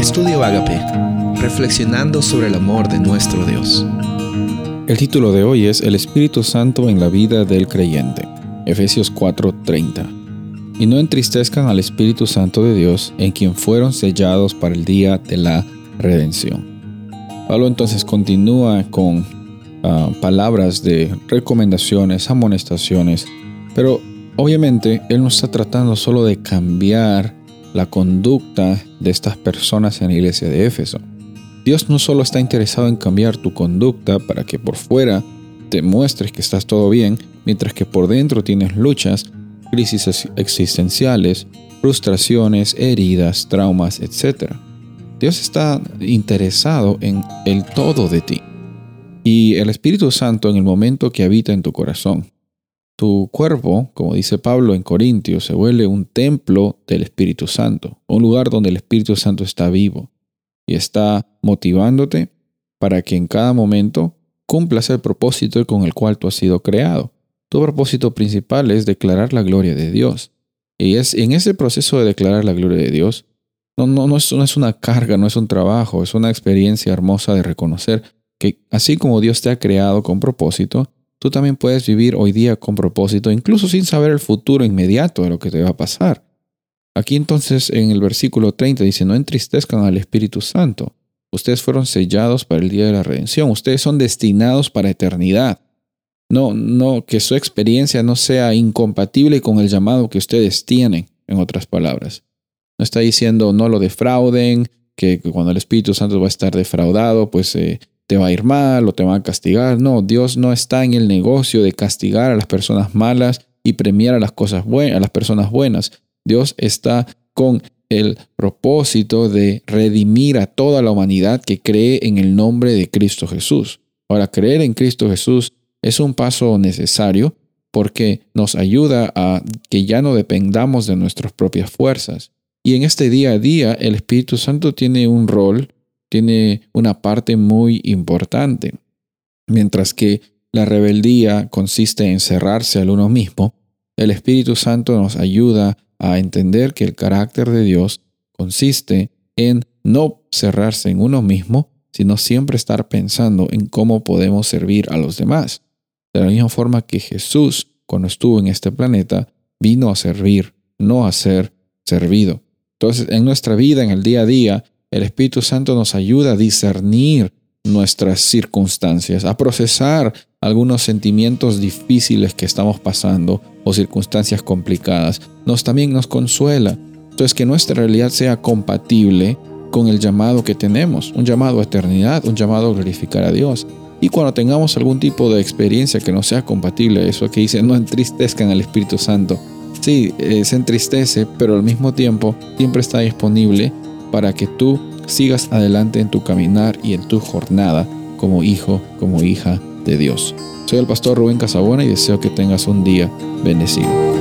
Estudio Agape, reflexionando sobre el amor de nuestro Dios. El título de hoy es El Espíritu Santo en la vida del creyente. Efesios 4:30. Y no entristezcan al Espíritu Santo de Dios, en quien fueron sellados para el día de la redención. Pablo entonces continúa con ah, palabras de recomendaciones, amonestaciones, pero obviamente él no está tratando solo de cambiar la conducta de estas personas en la iglesia de Éfeso. Dios no solo está interesado en cambiar tu conducta para que por fuera te muestres que estás todo bien, mientras que por dentro tienes luchas, crisis existenciales, frustraciones, heridas, traumas, etc. Dios está interesado en el todo de ti. Y el Espíritu Santo en el momento que habita en tu corazón, tu cuerpo, como dice Pablo en Corintios, se vuelve un templo del Espíritu Santo, un lugar donde el Espíritu Santo está vivo y está motivándote para que en cada momento cumplas el propósito con el cual tú has sido creado. Tu propósito principal es declarar la gloria de Dios. Y es en ese proceso de declarar la gloria de Dios, no, no, no, es, no es una carga, no es un trabajo, es una experiencia hermosa de reconocer que así como Dios te ha creado con propósito, tú también puedes vivir hoy día con propósito, incluso sin saber el futuro inmediato de lo que te va a pasar. Aquí entonces en el versículo 30 dice, no entristezcan al Espíritu Santo. Ustedes fueron sellados para el día de la redención. Ustedes son destinados para eternidad. No, no, que su experiencia no sea incompatible con el llamado que ustedes tienen, en otras palabras. No está diciendo no lo defrauden, que cuando el Espíritu Santo va a estar defraudado, pues eh, te va a ir mal o te va a castigar. No, Dios no está en el negocio de castigar a las personas malas y premiar a las cosas buenas, a las personas buenas. Dios está con el propósito de redimir a toda la humanidad que cree en el nombre de Cristo Jesús. Ahora, creer en Cristo Jesús es un paso necesario porque nos ayuda a que ya no dependamos de nuestras propias fuerzas. Y en este día a día el Espíritu Santo tiene un rol tiene una parte muy importante. Mientras que la rebeldía consiste en cerrarse al uno mismo, el Espíritu Santo nos ayuda a entender que el carácter de Dios consiste en no cerrarse en uno mismo, sino siempre estar pensando en cómo podemos servir a los demás. De la misma forma que Jesús, cuando estuvo en este planeta, vino a servir, no a ser servido. Entonces, en nuestra vida, en el día a día, el Espíritu Santo nos ayuda a discernir nuestras circunstancias, a procesar algunos sentimientos difíciles que estamos pasando o circunstancias complicadas. Nos también nos consuela. Entonces que nuestra realidad sea compatible con el llamado que tenemos, un llamado a eternidad, un llamado a glorificar a Dios. Y cuando tengamos algún tipo de experiencia que no sea compatible, eso que dice, no entristezcan al Espíritu Santo. Sí, eh, se entristece, pero al mismo tiempo siempre está disponible para que tú sigas adelante en tu caminar y en tu jornada como hijo, como hija de Dios. Soy el pastor Rubén Casabona y deseo que tengas un día bendecido.